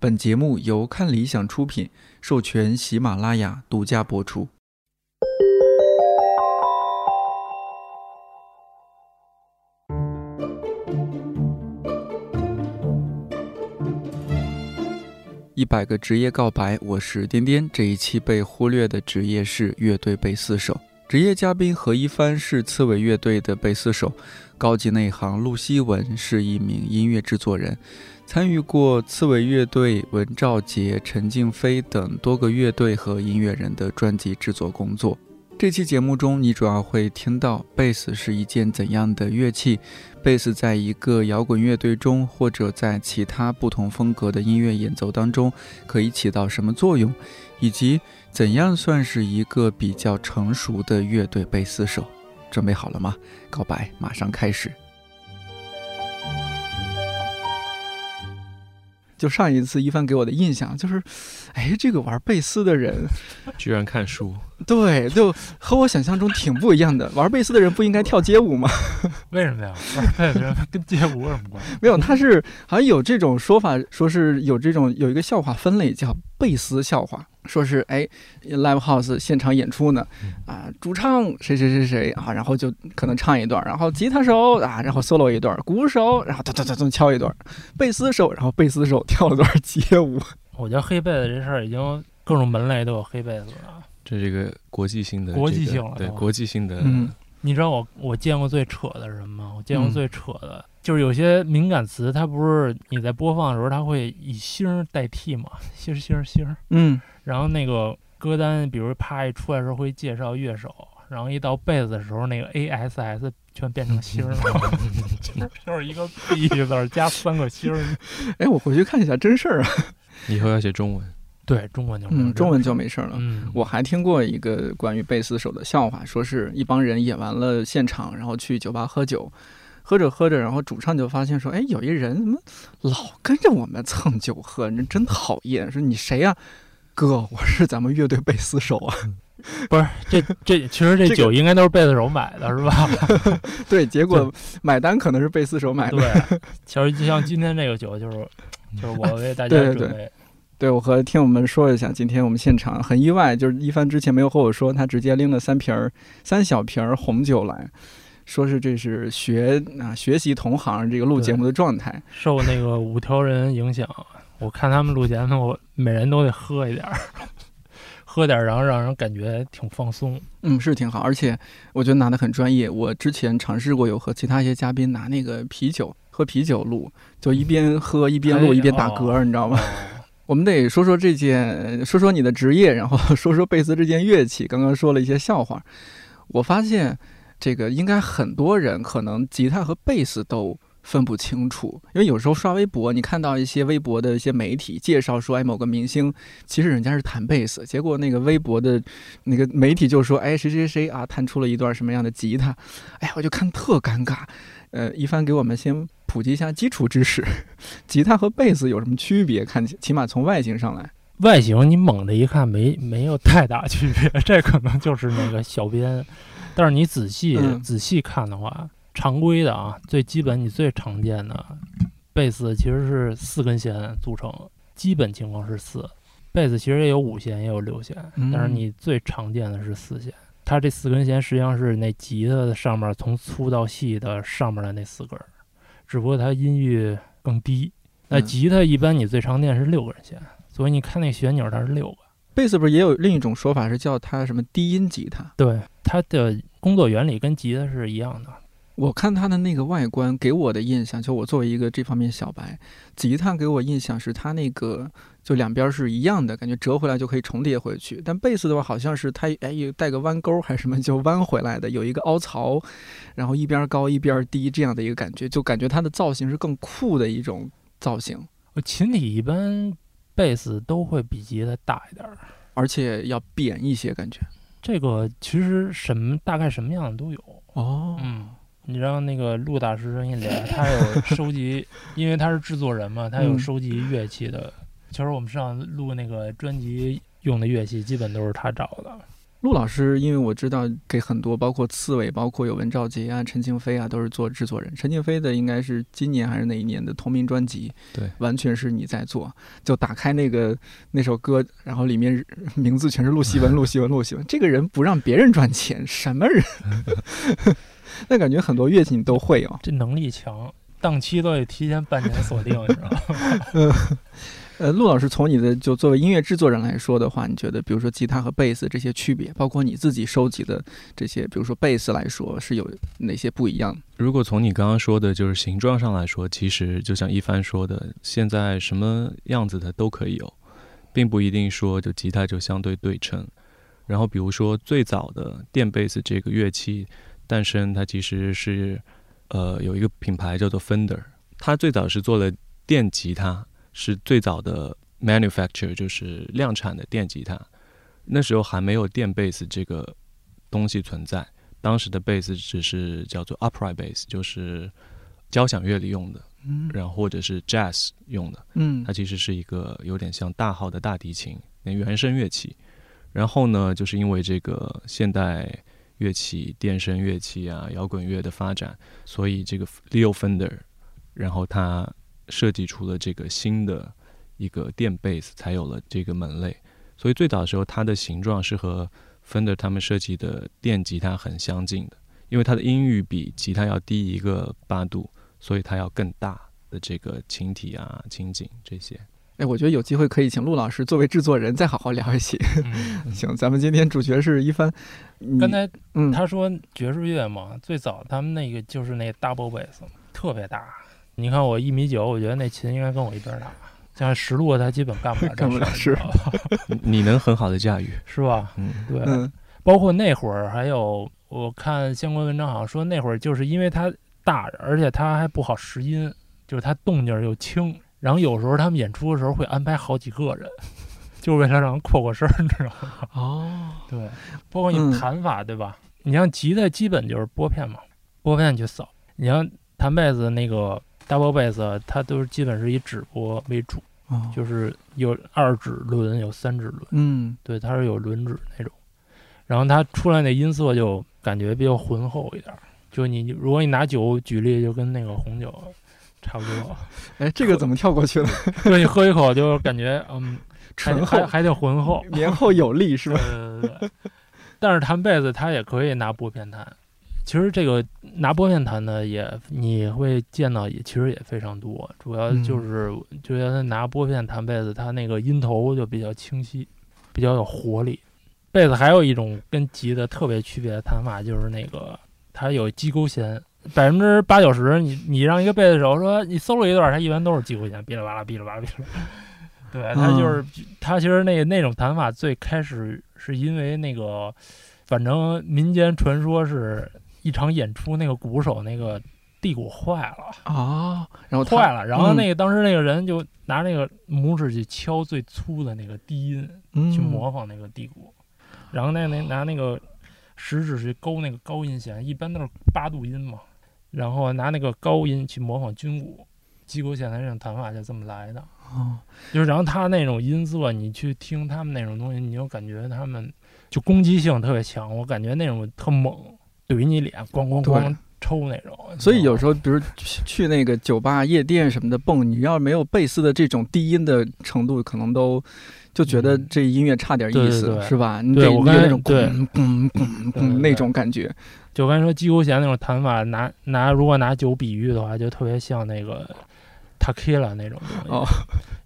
本节目由看理想出品，授权喜马拉雅独家播出。一百个职业告白，我是颠颠。这一期被忽略的职业是乐队贝斯手。职业嘉宾何一帆是刺猬乐队的贝斯手，高级内行陆希文是一名音乐制作人，参与过刺猬乐队、文兆杰、陈静飞等多个乐队和音乐人的专辑制作工作。这期节目中，你主要会听到贝斯是一件怎样的乐器，贝斯在一个摇滚乐队中，或者在其他不同风格的音乐演奏当中，可以起到什么作用，以及怎样算是一个比较成熟的乐队贝斯手。准备好了吗？告白马上开始。就上一次一帆给我的印象就是，哎，这个玩贝斯的人 居然看书，对，就和我想象中挺不一样的。玩贝斯的人不应该跳街舞吗？为什么呀？玩贝斯跟街舞有什么关系？没有，他是好像有这种说法，说是有这种有一个笑话分类叫贝斯笑话。说是哎，live house 现场演出呢，啊，主唱谁谁谁谁啊，然后就可能唱一段，然后吉他手啊，然后 solo 一段，鼓手，然后咚咚咚咚敲一段，贝斯手，然后贝斯手跳了段街舞。我觉得黑贝子这事儿已经各种门类都有黑贝子了，这是一个国际性的，国际性了，对，国际性的。嗯，你知道我我见过最扯的是什么吗？我见过最扯的就是有些敏感词，它不是你在播放的时候，它会以星代替嘛，星星星，嗯。然后那个歌单，比如啪一出来的时候会介绍乐手，然后一到贝子的时候，那个 A S S 全变成星了，就是一个 B 字加三个星。哎，我回去看一下，真事儿啊！以后要写中文，对，中文就嗯，中文就没事了。嗯，我还听过一个关于贝斯手的笑话，说是一帮人演完了现场，然后去酒吧喝酒，喝着喝着，然后主唱就发现说：“哎，有一人怎么老跟着我们蹭酒喝？人真讨厌！说你谁呀？”哥，我是咱们乐队贝斯手啊，不是这这其实这酒应该都是贝斯手买的，是吧？对，结果 买单可能是贝斯手买的。对，其实就像今天这个酒，就是就是 我为大家准备。对，我和听友们说一下，今天我们现场很意外，就是一帆之前没有和我说，他直接拎了三瓶儿三小瓶儿红酒来说是这是学啊学习同行这个录节目的状态，受那个五条人影响。我看他们录节目，我每人都得喝一点儿，喝点儿，然后让人感觉挺放松。嗯，是挺好，而且我觉得拿的很专业。我之前尝试过，有和其他一些嘉宾拿那个啤酒喝啤酒录，就一边喝一边录一边打嗝，你知道吗？我们得说说这件，说说你的职业，然后 说说贝斯这件乐器。刚刚说了一些笑话，我发现这个应该很多人可能吉他和贝斯都。分不清楚，因为有时候刷微博，你看到一些微博的一些媒体介绍说，哎，某个明星其实人家是弹贝斯，结果那个微博的那个媒体就说，哎，谁谁谁啊，弹出了一段什么样的吉他，哎呀，我就看特尴尬。呃，一帆给我们先普及一下基础知识，吉他和贝斯有什么区别？看起码从外形上来，外形你猛的一看没没有太大区别，这可能就是那个小编，但是你仔细仔细看的话。常规的啊，最基本你最常见的贝斯其实是四根弦组成，基本情况是四。贝斯其实也有五弦，也有六弦，但是你最常见的是四弦。它这四根弦实际上是那吉他的上面从粗到细的上面的那四根，只不过它音域更低。那吉他一般你最常见是六根弦，所以你看那旋钮它是六个。贝斯不是也有另一种说法是叫它什么低音吉他？对，它的工作原理跟吉他是一样的。我看它的那个外观，给我的印象，就我作为一个这方面小白，吉他给我印象是它那个就两边是一样的，感觉折回来就可以重叠回去。但贝斯的话，好像是它哎有带个弯钩还是什么，就弯回来的，有一个凹槽，然后一边高一边低这样的一个感觉，就感觉它的造型是更酷的一种造型。琴体一般贝斯都会比吉他大一点，而且要扁一些，感觉。这个其实什么大概什么样的都有哦，嗯。你让那个陆大师声音里，他有 收集，因为他是制作人嘛，他有收集乐器的。其实我们上录那个专辑用的乐器，基本都是他找的。陆老师，因为我知道给很多，包括刺猬，包括有文兆杰啊、陈静飞啊，都是做制作人。陈静飞的应该是今年还是哪一年的同名专辑？对，完全是你在做。就打开那个那首歌，然后里面名字全是陆西文、陆西文、陆西文。这个人不让别人赚钱，什么人？那感觉很多乐器你都会哦，这能力强，档期都得提前半年锁定，你知道吗？呃，陆老师，从你的就作为音乐制作人来说的话，你觉得，比如说吉他和贝斯这些区别，包括你自己收集的这些，比如说贝斯来说，是有哪些不一样？如果从你刚刚说的，就是形状上来说，其实就像一帆说的，现在什么样子的都可以有，并不一定说就吉他就相对对称。然后，比如说最早的电贝斯这个乐器诞生，它其实是呃有一个品牌叫做 Fender，它最早是做了电吉他。是最早的 manufacture，就是量产的电吉他。那时候还没有电贝斯这个东西存在，当时的贝斯只是叫做 upright bass，就是交响乐里用的，嗯，然后或者是 jazz 用的，嗯，它其实是一个有点像大号的大提琴，那原声乐器。然后呢，就是因为这个现代乐器、电声乐器啊、摇滚乐的发展，所以这个 Leo Fender，然后他。设计出了这个新的一个电贝斯，才有了这个门类。所以最早的时候，它的形状是和 Fender 他们设计的电吉他很相近的，因为它的音域比吉他要低一个八度，所以它要更大的这个琴体啊、琴颈这些。哎，我觉得有机会可以请陆老师作为制作人再好好聊一些。行，咱们今天主角是一帆。刚才嗯，他说爵士乐嘛，最早他们那个就是那 double bass，特别大。你看我一米九，我觉得那琴应该跟我一边大。像实路，他基本干不了干不了事。你能很好的驾驭，是吧？嗯，对。包括那会儿，还有我看相关文章，好像说那会儿就是因为它大，而且它还不好拾音，就是它动静又轻。然后有时候他们演出的时候会安排好几个人，就是为了让扩扩声，你知道吗？哦，对。包括你弹法，对吧？你像吉他基本就是拨片嘛，拨片去扫。你像弹贝斯那个。Double bass 它都是基本是以指拨为主，就是有二指轮，有三指轮。嗯，对，它是有轮指那种。然后它出来那音色就感觉比较浑厚一点。就你如果你拿酒举例，就跟那个红酒差不多。哎，这个怎么跳过去了？对，你喝一口就感觉嗯，醇厚还得浑厚，绵厚有力是吧？对对对。但是弹贝斯它也可以拿拨片弹。其实这个拿拨片弹的也你会见到，也其实也非常多。主要就是觉得拿拨片弹贝斯，它那个音头就比较清晰，比较有活力。贝斯还有一种跟吉的特别区别的弹法，就是那个它有击勾弦，百分之八九十，你你让一个贝斯手说你 solo 一段，他一般都是击勾弦，哔哩吧啦，哔哩吧啦，哔哩吧啦。对他就是他其实那那种弹法最开始是因为那个，反正民间传说是。一场演出，那个鼓手那个地鼓坏了啊，然后坏了，然后那个当时那个人就拿那个拇指去敲最粗的那个低音，去模仿那个地鼓，然后那那拿那个食指去勾那个高音弦，一般都是八度音嘛，然后拿那个高音去模仿军鼓，击鼓响的这种弹法就这么来的哦，就是然后他那种音色，你去听他们那种东西，你就感觉他们就攻击性特别强，我感觉那种特猛。怼你脸，咣咣咣抽那种。所以有时候，比如去去那个酒吧、夜店什么的蹦，你要是没有贝斯的这种低音的程度，可能都就觉得这音乐差点意思，是吧？你得有那种咣咣咣那种感觉。就刚才说击鼓弦那种弹法，拿拿如果拿酒比喻的话，就特别像那个塔 K 了那种东西，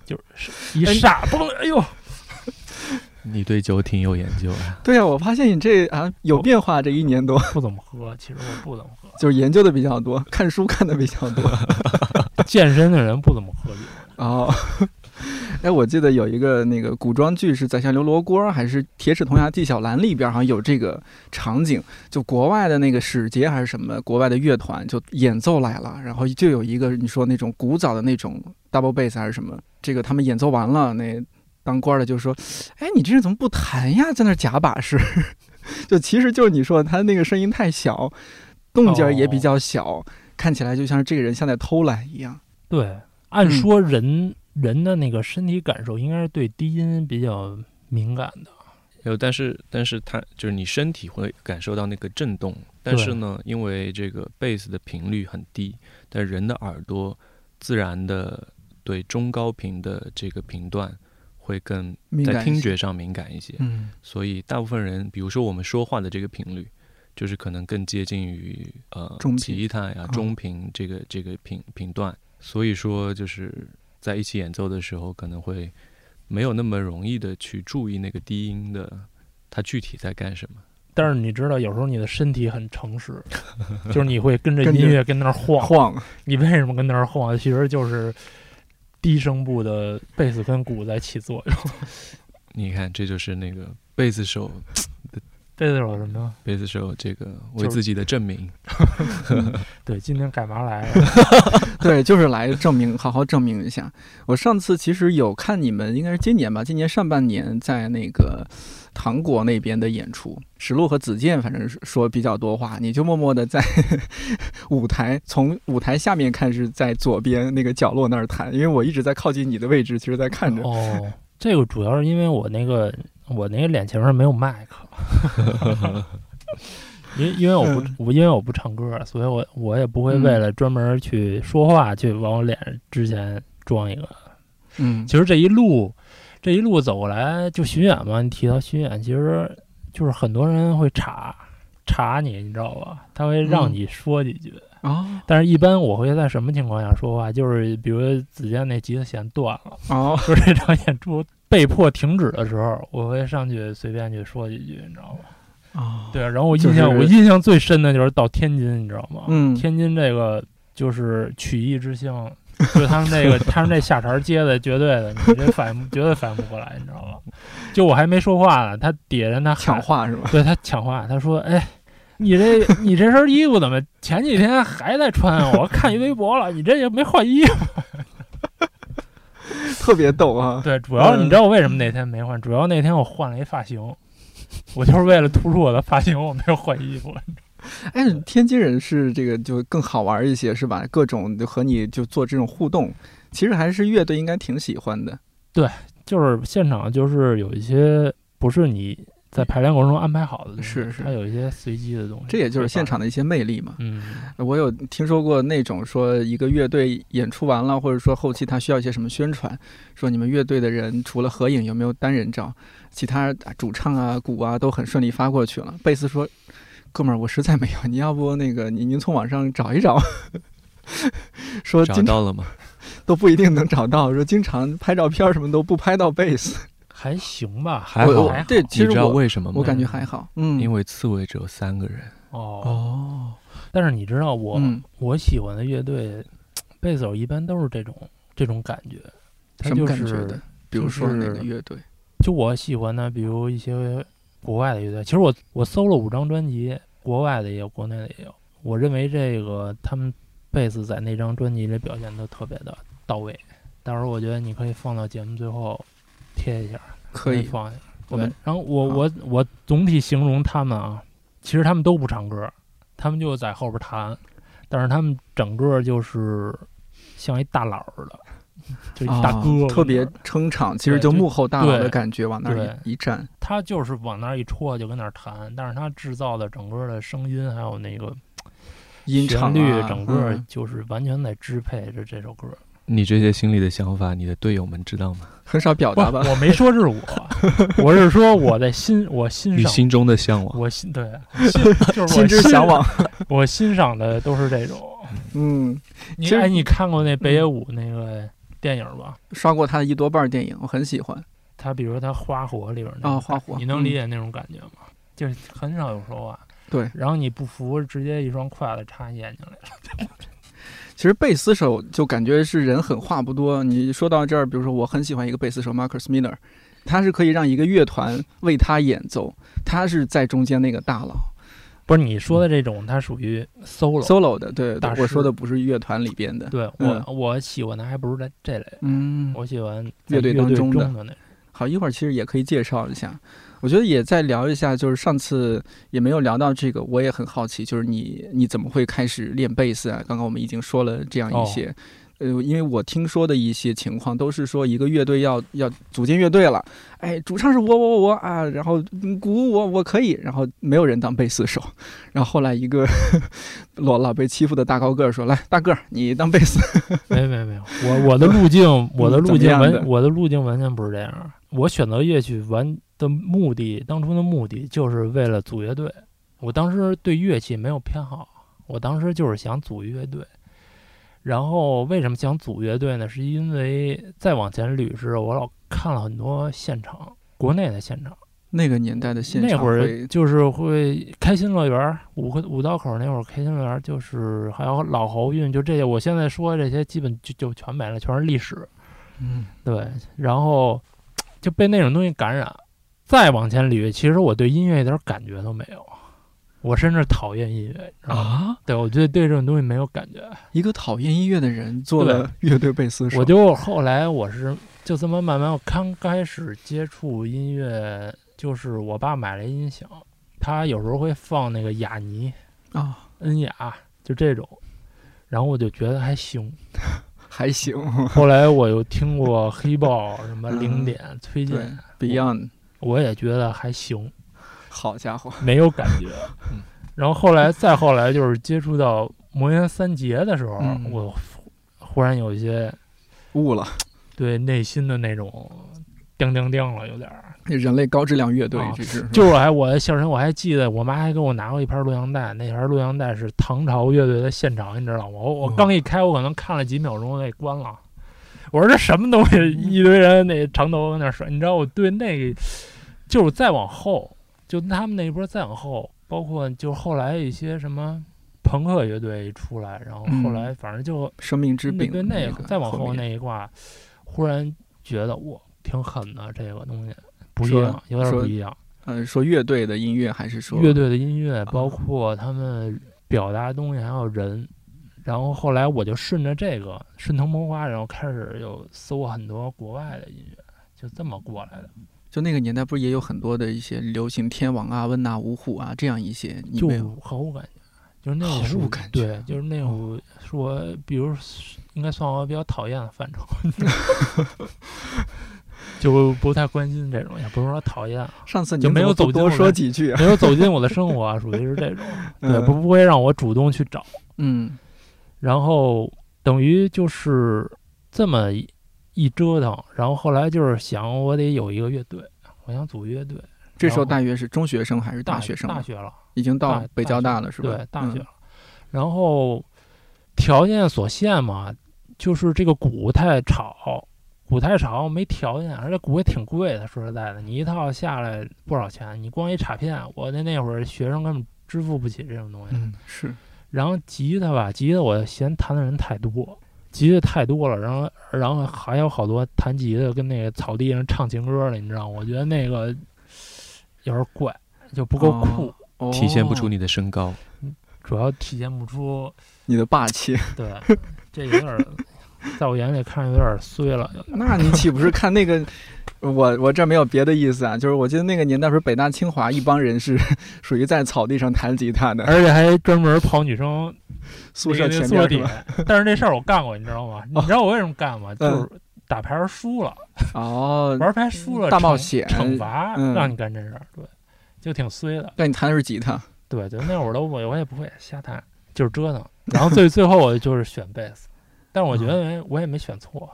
就是一煞嘣，哎呦。你对酒挺有研究啊？对呀，我发现你这啊有变化，这一年多不怎么喝，其实我不怎么喝，就是研究的比较多，看书看的比较多。健身的人不怎么喝酒哦。哎，我记得有一个那个古装剧是在像刘罗锅还是铁齿铜牙纪晓岚里边，好像有这个场景，就国外的那个使节还是什么国外的乐团就演奏来了，然后就有一个你说那种古早的那种 double bass 还是什么，这个他们演奏完了那。当官的就说：“哎，你这人怎么不弹呀？在那假把式，就其实就是你说他那个声音太小，动静也比较小，看起来就像是这个人像在偷懒一样。”对，按说人人的那个身体感受应该是对低音比较敏感的，有，但是但是它就是你身体会感受到那个震动，但是呢，因为这个贝斯的频率很低，但人的耳朵自然的对中高频的这个频段会更在听觉上敏感一些，嗯，所以大部分人，比如说我们说话的这个频率，就是可能更接近于呃吉他呀中频这个这个频频段，所以说就是在一起演奏的时候可能会。没有那么容易的去注意那个低音的，它具体在干什么。但是你知道，有时候你的身体很诚实，就是你会跟着音乐跟那儿晃晃。你为什么跟那儿晃？其实就是低声部的贝斯跟鼓在起作用。你看，这就是那个贝斯手。贝斯手什么？贝斯手这个为自己的证明。对，今天干嘛来？对，就是来证明，好好证明一下。我上次其实有看你们，应该是今年吧，今年上半年在那个糖果那边的演出，石路和子健，反正是说比较多话，你就默默的在 舞台，从舞台下面看是在左边那个角落那儿弹，因为我一直在靠近你的位置，其实在看着。哦，这个主要是因为我那个。我那个脸前面没有麦克，因因为我不我因为我不唱歌，所以我我也不会为了专门去说话去往我脸之前装一个。嗯，其实这一路这一路走过来就巡演嘛，你提到巡演，其实就是很多人会查查你，你知道吧？他会让你说几句啊。但是一般我会在什么情况下说话？就是比如子健那吉他弦断了，哦，就这场演出。被迫停止的时候，我会上去随便去说几句，你知道吗？啊，对，然后我印象我印象最深的就是到天津，你知道吗？嗯，天津这个就是曲艺之乡，就他们那个 他们那下茬接的绝对的，你这反应绝对反应不过来，你知道吗？就我还没说话呢，他底下人他抢话是吧？对他抢话，他说：“哎，你这你这身衣服怎么前几天还在穿？我看你微博了，你这也没换衣服。” 特别逗啊！对，主要你知道我为什么那天没换？主要那天我换了一发型，我就是为了突出我的发型，我没有换衣服。哎，天津人是这个就更好玩一些，是吧？各种和你就做这种互动，其实还是乐队应该挺喜欢的。对，就是现场就是有一些不是你。在排练过程中安排好的，是是，它有一些随机的东西，这也就是现场的一些魅力嘛。嗯，我有听说过那种说一个乐队演出完了，或者说后期他需要一些什么宣传，说你们乐队的人除了合影有没有单人照，其他主唱啊、鼓啊都很顺利发过去了。贝斯说：“哥们儿，我实在没有，你要不那个您您从网上找一找。”说找到了吗？都不一定能找到。说经常拍照片什么都不拍到贝斯。还行吧，还好。对，其实你知道为什么吗？我感觉还好。嗯，因为刺猬只有三个人。哦哦。但是你知道我我喜欢的乐队，贝斯手一般都是这种这种感觉。什么感觉的？比如说哪个乐队？就我喜欢的，比如一些国外的乐队。其实我我搜了五张专辑，国外的也有，国内的也有。我认为这个他们贝斯在那张专辑里表现的特别的到位。到时候我觉得你可以放到节目最后贴一下。可以放下，对。然后我我我总体形容他们啊，其实他们都不唱歌，他们就在后边弹，但是他们整个就是像一大佬似的，就一大哥，特别撑场。其实就幕后大佬的感觉，往那儿一站，他就是往那儿一戳就跟那儿弹，但是他制造的整个的声音还有那个音旋律，整个就是完全在支配着这首歌。你这些心里的想法，你的队友们知道吗？很少表达吧。我 没说是我，我是说我在心，我欣赏你心中的向往。我心对，就是心之向往。我欣赏的都是这种。嗯，你哎，你看过那北野武那个电影吧？刷过他的一多半电影，我很喜欢。他比如他《花火》里边啊，《花火》，你能理解那种感觉吗？就是很少有说话。对。然后你不服，直接一双筷子插你眼睛里了。其实贝斯手就感觉是人狠话不多。你说到这儿，比如说我很喜欢一个贝斯手 Marcus Miller，他是可以让一个乐团为他演奏，他是在中间那个大佬。不是你说的这种，他属于 solo solo 的，对，我说的不是乐团里边的。对我我喜欢的还不是这这类，嗯，我喜欢乐队当中的。好，一会儿其实也可以介绍一下。我觉得也再聊一下，就是上次也没有聊到这个，我也很好奇，就是你你怎么会开始练贝斯啊？刚刚我们已经说了这样一些，呃，因为我听说的一些情况都是说一个乐队要要组建乐队了，哎，主唱是我我我啊，然后鼓我我可以，然后没有人当贝斯手，然后后来一个 老老被欺负的大高个说来大个儿你当贝斯，没没没有，我我的路径我的路径完我的路径完全不是这样，我选择乐曲完的目的，当初的目的就是为了组乐队，我当时对乐器没有偏好，我当时就是想组乐队。然后为什么想组乐队呢？是因为再往前捋是，我老看了很多现场，国内的现场。那个年代的现场那会儿就是会开心乐园儿，五个五道口那会儿开心乐园儿就是还有老侯运，就这些。我现在说的这些基本就就全没了，全是历史。嗯对，然后就被那种东西感染。再往前捋，其实我对音乐一点感觉都没有，我甚至讨厌音乐？啊，对，我觉得对这种东西没有感觉。一个讨厌音乐的人做了乐队贝斯手，我就后来我是就这么慢慢，我刚开始接触音乐，就是我爸买了音响，他有时候会放那个雅尼、啊恩雅，就这种，然后我就觉得还行。还行，后来我又听过黑豹、什么零点、崔对健，Beyond，我也觉得还行，好家伙，没有感觉。然后后来再后来就是接触到魔岩三杰的时候，嗯我忽然有一些悟了，对内心的那种叮叮叮了，有点儿。人类高质量乐队啊这是就是我还我小时候我还记得，我妈还给我拿过一盘录像带，那盘录像带是唐朝乐队的现场，你知道吗？我我哦刚一开，我可能看了几秒钟，我给关了。我说这什么东西？一堆人那长头发那甩，你知道我对那个，就是再往后，就他们那一波再往后，包括就后来一些什么朋克乐队一出来，然后后来反正就生命之病那对那个再往后那一挂，忽然觉得哇，挺狠的这个东西，不一样，有点说不一样。嗯，说乐队的音乐还是说乐队的音乐，啊包括他们表达的东西，还有人。然后后来我就顺着这个顺藤摸瓜，然后开始有搜很多国外的音乐，就这么过来的。就那个年代不是也有很多的一些流行天王啊、温拿五虎啊这样一些，你就？毫无感觉，就是那毫个是我无感觉对，就是那种是我，比如应该算我比较讨厌的范畴，就不太关心这种，也不是说讨厌，啊，上次你就没有走多说几句啊，没有走进我的生活啊，属于是这种，对，嗯。不不会让我主动去找。嗯。然后等于就是这么一一折腾，然后后来就是想我得有一个乐队，我想组乐队。这时候大约是中学生还是大学生了？大学了，已经到北交大大了是吧？对，大学嗯了。然后条件所限嘛，就是这个鼓太吵，鼓太吵没条件，而且鼓也挺贵的。说实在的，你一套下来不少钱，你光一插片，我那那会儿学生根本支付不起这种东西。嗯，是然后吉他吧，吉他我嫌弹的人太多，吉他太多了，然后然后还有好多弹吉他跟那个草地上唱情歌的，你知道吗？我觉得那个有点怪，就不够酷，哦体现不出你的身高。主要体现不出你的霸气。对，这有点儿，在我眼里看着有点儿衰了。那你岂不是看那个？我我这没有别的意思啊，就是我记得那个年代时候北大清华一帮人是 属于在草地上弹吉他的，而且还专门跑女生宿舍那个前面是吧？下。但是这事儿我干过，你知道吗？你知道我为什么干吗？就是打牌儿输了，哦，玩牌输了，大冒险惩罚嗯让你干这事儿，对，就挺衰的。但你弹的是吉他，对对，那会儿都我我也不会瞎弹，就是折腾。然后最最后我就是选贝斯，但是我觉得我也没选错，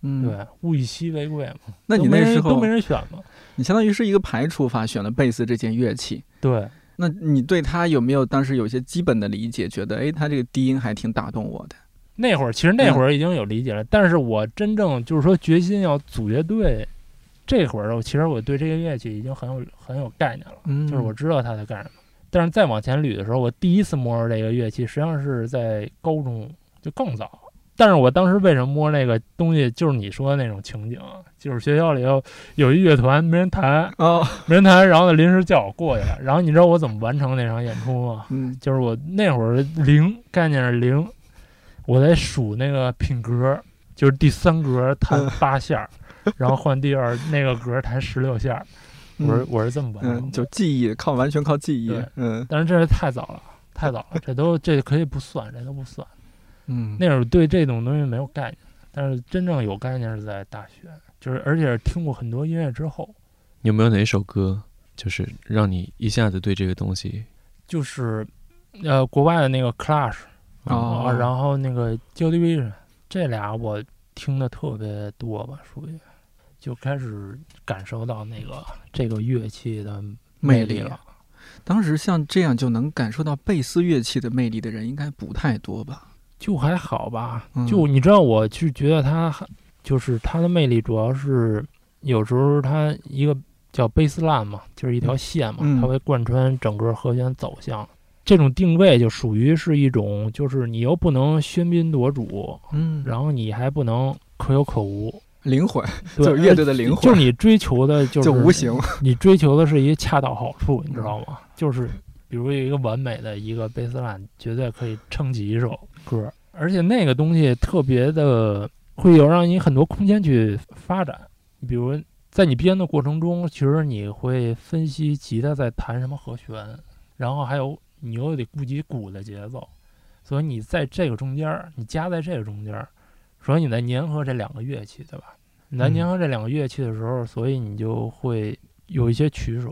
嗯，对，物以稀为贵嘛。那你没那时候人都没人选嘛？你相当于是一个排除法选了贝斯这件乐器。对，那你对他有没有当时有一些基本的理解？觉得哎，他这个低音还挺打动我的。那会儿其实那嗯会儿已经有理解了，但是我真正就是说决心要组乐队，这会儿我其实我对这个乐器已经很有很有概念了，嗯，就是我知道它在干什么。但是再往前捋的时候，我第一次摸着这个乐器，实际上是在高中，就更早。但是我当时为什么摸那个东西，就是你说的那种情景，就是学校里头有一乐团没人弹，哦，没人弹，然后呢临时叫我过去了，然后你知道我怎么完成那场演出吗？嗯，就是我那会儿零概念是零，我在数那个品格，就是第三格弹嗯八下儿，然后换第二那个格弹十六下儿，我是嗯我是这么完成。就记忆靠完全靠记忆。嗯但是这是太早了，太早了，这都这可以不算，这都不算。嗯，那会儿对这种东西没有概念，但是真正有概念是在大学，就是而且是听过很多音乐之后，有没有哪首歌就是让你一下子对这个东西？就是呃国外的那个 Clash 哦啊，然后那个 Joy Division 这俩我听的特别多吧，属于就开始感受到那个这个乐器的魅力力了。当时像这样就能感受到贝斯乐器的魅力的人，应该不太多吧？就还好吧，嗯。就你知道，我是觉得它就是它的魅力，主要是有时候它一个叫贝斯烂嘛，就是一条线嘛，嗯。它会贯穿整个和弦走向。这种定位就属于是一种，就是你又不能喧宾夺主，嗯。然后你还不能可有可无，灵魂对就是乐队的灵魂。就是你追求的就是就无形，你追求的是一个恰到好处，你知道吗？就是比如有一个完美的一个贝斯烂，绝对可以撑起一首歌，而且那个东西特别的会有让你很多空间去发展。比如在你编的过程中，其实你会分析吉他在弹什么和弦，然后还有你又得顾及鼓的节奏，所以你在这个中间儿，你夹在这个中间儿，所以你在粘合这两个乐器，对吧？你在嗯粘合这两个乐器的时候，所以你就会有一些取舍。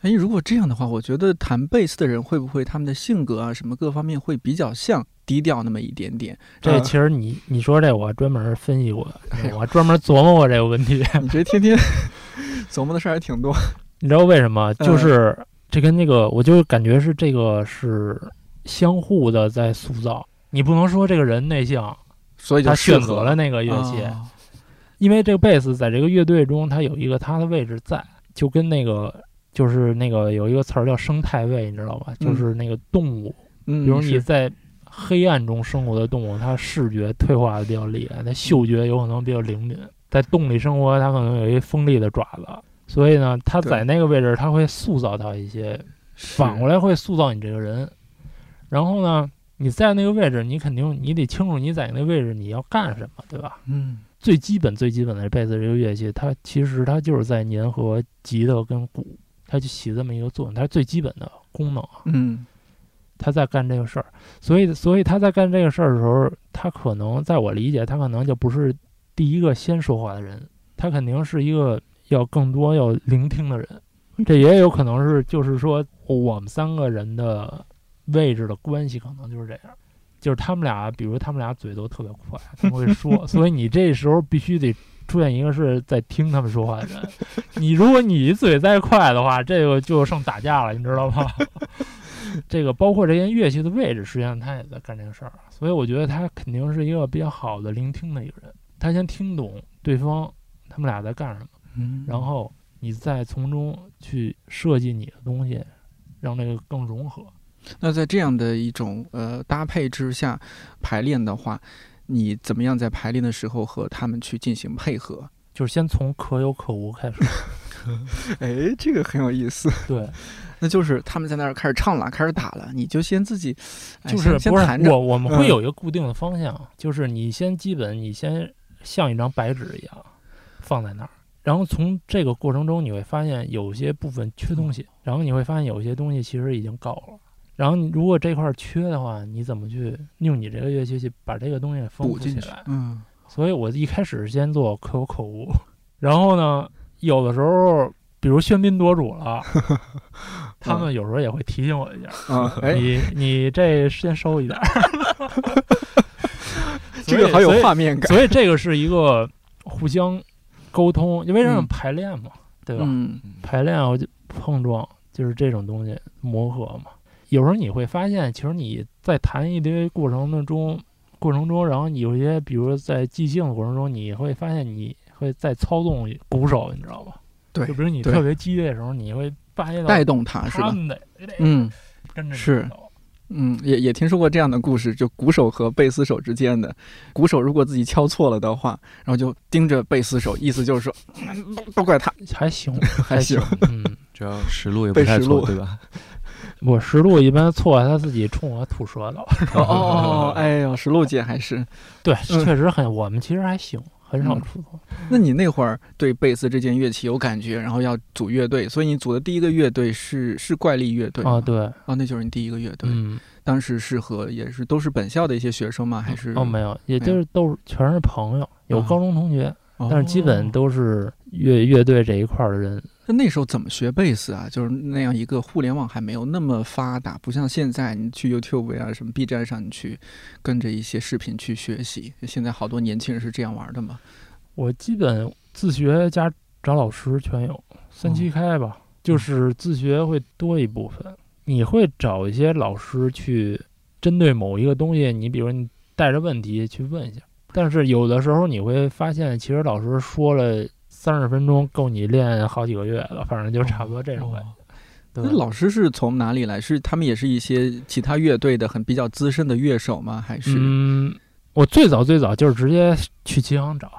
哎，如果这样的话，我觉得弹贝斯的人会不会他们的性格啊，什么各方面会比较像低调那么一点点？这呃其实你你说这我专门分析过哎，我专门琢磨过这个问题。你这天天 琢磨的事儿还挺多。你知道为什么？嗯就是这跟那个，我就感觉是这个是相互的在塑造。你不能说这个人内向，所以他选择了那个乐器，啊因为这个贝斯在这个乐队中，它有一个它的位置在，就跟那个就是那个有一个词儿叫生态位，你知道吧？嗯就是那个动物，嗯，比如你在黑暗中生活的动物，它视觉退化的比较厉害，它嗅觉有可能比较灵敏。在洞里生活，它可能有一锋利的爪子，所以呢，它在那个位置，它会塑造到一些，反过来会塑造你这个人。然后呢，你在那个位置，你肯定你得清楚你在那个位置你要干什么，对吧？嗯最基本最基本的贝斯这个乐器，它其实它就是在粘合吉他跟鼓，它就起这么一个作用，它是最基本的功能啊。嗯他在干这个事儿，所以所以他在干这个事儿的时候，他可能在我理解，他可能就不是第一个先说话的人，他肯定是一个要更多要聆听的人。这也有可能是就是说我们三个人的位置的关系可能就是这样，就是他们俩，比如他们俩嘴都特别快，他们会说，所以你这时候必须得出现一个是在听他们说话的人。你如果你嘴再快的话，这个就剩打架了，你知道吗？这个包括这些乐器的位置，实际上他也在干这个事儿，所以我觉得他肯定是一个比较好的聆听的一个人。他先听懂对方他们俩在干什么，嗯，然后你再从中去设计你的东西，让这个更融合。那在这样的一种呃搭配之下排练的话，你怎么样在排练的时候和他们去进行配合？就是先从可有可无开始，哎，这个很有意思。对，那就是他们在那儿开始唱了，开始打了，你就先自己哎就是不是我我们嗯会有一个固定的方向，就是你先基本你先像一张白纸一样放在那儿，然后从这个过程中你会发现有些部分缺东西，然后你会发现有些东西其实已经够了。然后你如果这块儿缺的话，你怎么去用你这个乐器去把这个东西丰富起来？。嗯，所以我一开始先做可有可无，然后呢，有的时候比如喧宾夺主了，他们有时候也会提醒我一下，你你这先收一点。这个好有画面感。所以这个是一个互相沟通，因为让嗯排练嘛，对吧？嗯排练我就碰撞，就是这种东西磨合嘛。有时候你会发现，其实你在弹一堆过程的中过程中，然后你有些，比如在即兴的过程中，你会发现你会在操纵鼓手，你知道吧？对就比如你特别激烈的时候，你会发现带动他是吧？嗯跟着你是走嗯，也也听说过这样的故事，就鼓手和贝斯手之间的，鼓手如果自己敲错了的话，然后就盯着贝斯手，意思就是说，嗯都怪他，还行，还行。嗯。主要实录也不太实录错，对吧？我石路一般错，他自己冲我吐舌头。哦哦哦，哎呦，石路姐还是，对，嗯确实很，我们其实还行，很少出错。那你那会儿对贝斯这件乐器有感觉，然后要组乐队，所以你组的第一个乐队是是怪力乐队啊？对，啊，那就是你第一个乐队。嗯，当时是和也是都是本校的一些学生吗？还是哦，没有，也就是都是全是朋友，有高中同学，但是基本都是乐乐队这一块的人。那那时候怎么学贝斯啊？就是那样一个互联网还没有那么发达，不像现在，你去 YouTube 啊、什么 B 站上，你去跟着一些视频去学习。现在好多年轻人是这样玩的嘛？我基本自学加找老师全有，三七开吧，就是自学会多一部分。你会找一些老师去针对某一个东西，你比如你带着问题去问一下，但是有的时候你会发现，其实老师说了。三十分钟够你练好几个月了，反正就差不多这种感觉。那老师是从哪里来？是他们也是一些其他乐队的很比较资深的乐手吗？还是？嗯，我最早最早就是直接去琴行找，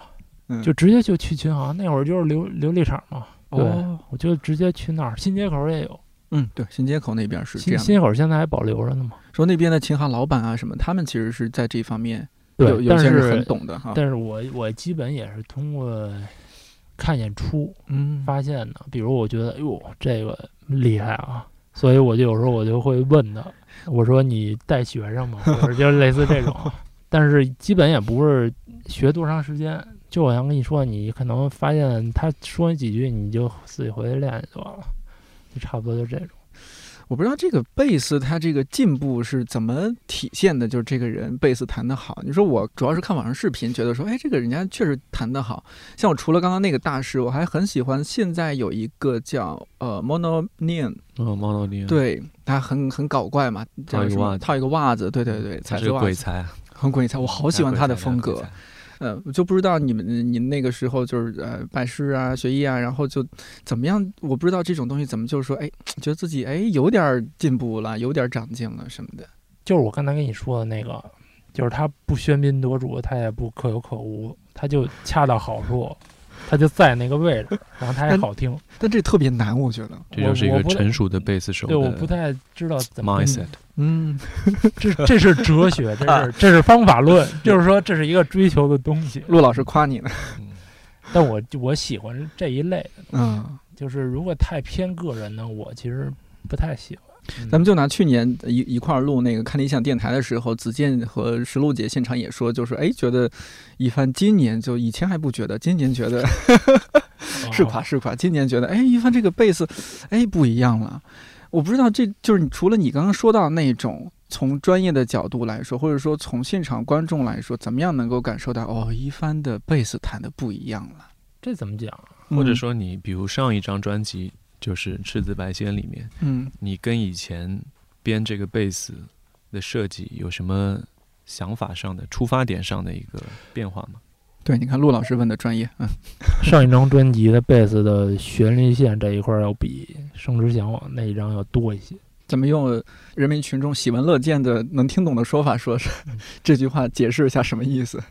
就直接就去琴行。那会儿就是琉琉璃厂嘛，对，我就直接去那儿。新街口也有，嗯，对，新街口那边是这样。新街口现在还保留着呢嘛？说那边的琴行老板啊什么，他们其实是在这方面有有些是很懂的哈。但是我我基本也是通过。看演出，嗯，发现的，比如我觉得，哟，这个厉害啊，所以我就有时候我就会问他，我说你带学生吗？或者就类似这种，但是基本也不是学多长时间，就我想跟你说，你可能发现他说你几句，你就自己回去练就完了，就差不多就这种。我不知道这个贝斯他这个进步是怎么体现的，就是这个人贝斯弹得好。你说我主要是看网上视频，觉得说，哎，这个人家确实弹得好。像我除了刚刚那个大师，我还很喜欢现在有一个叫呃 Mono Nian，哦 Mono Nian，对他很很搞怪嘛，套一个袜子，套一个袜子，对对对，踩着袜子，鬼才，很鬼才，我好喜欢他的风格。呃，就不知道你们你那个时候就是呃拜师啊学艺啊，然后就怎么样？我不知道这种东西怎么就是说，哎，觉得自己哎有点进步了，有点长进了什么的。就是我刚才跟你说的那个，就是他不喧宾夺主，他也不可有可无，他就恰到好处。他就在那个位置，然后他还好听，但这特别难，我觉得这就是一个成熟的贝斯手。对，我不太知道怎么。mindset，嗯，这这是哲学，这是这是方法论，就是说这是一个追求的东西。陆老师夸你呢，但我我喜欢这一类的，嗯，就是如果太偏个人呢，我其实不太喜欢。咱们就拿去年一一块儿录那个看理想电台的时候，子健和石璐姐现场也说，就是哎，觉得一帆今年就以前还不觉得，今年觉得 是夸是夸，今年觉得哎，一帆这个贝斯哎不一样了。我不知道这就是你除了你刚刚说到那种从专业的角度来说，或者说从现场观众来说，怎么样能够感受到哦，一帆的贝斯弹的不一样了？这怎么讲？或者说你比如上一张专辑。就是《赤子白仙》里面，嗯，你跟以前编这个贝斯的设计有什么想法上的出发点上的一个变化吗？对，你看陆老师问的专业，嗯，上一张专辑的贝斯的旋律线这一块要比《生之向往》那一张要多一些。怎么用人民群众喜闻乐见的、能听懂的说法说，这句话解释一下什么意思？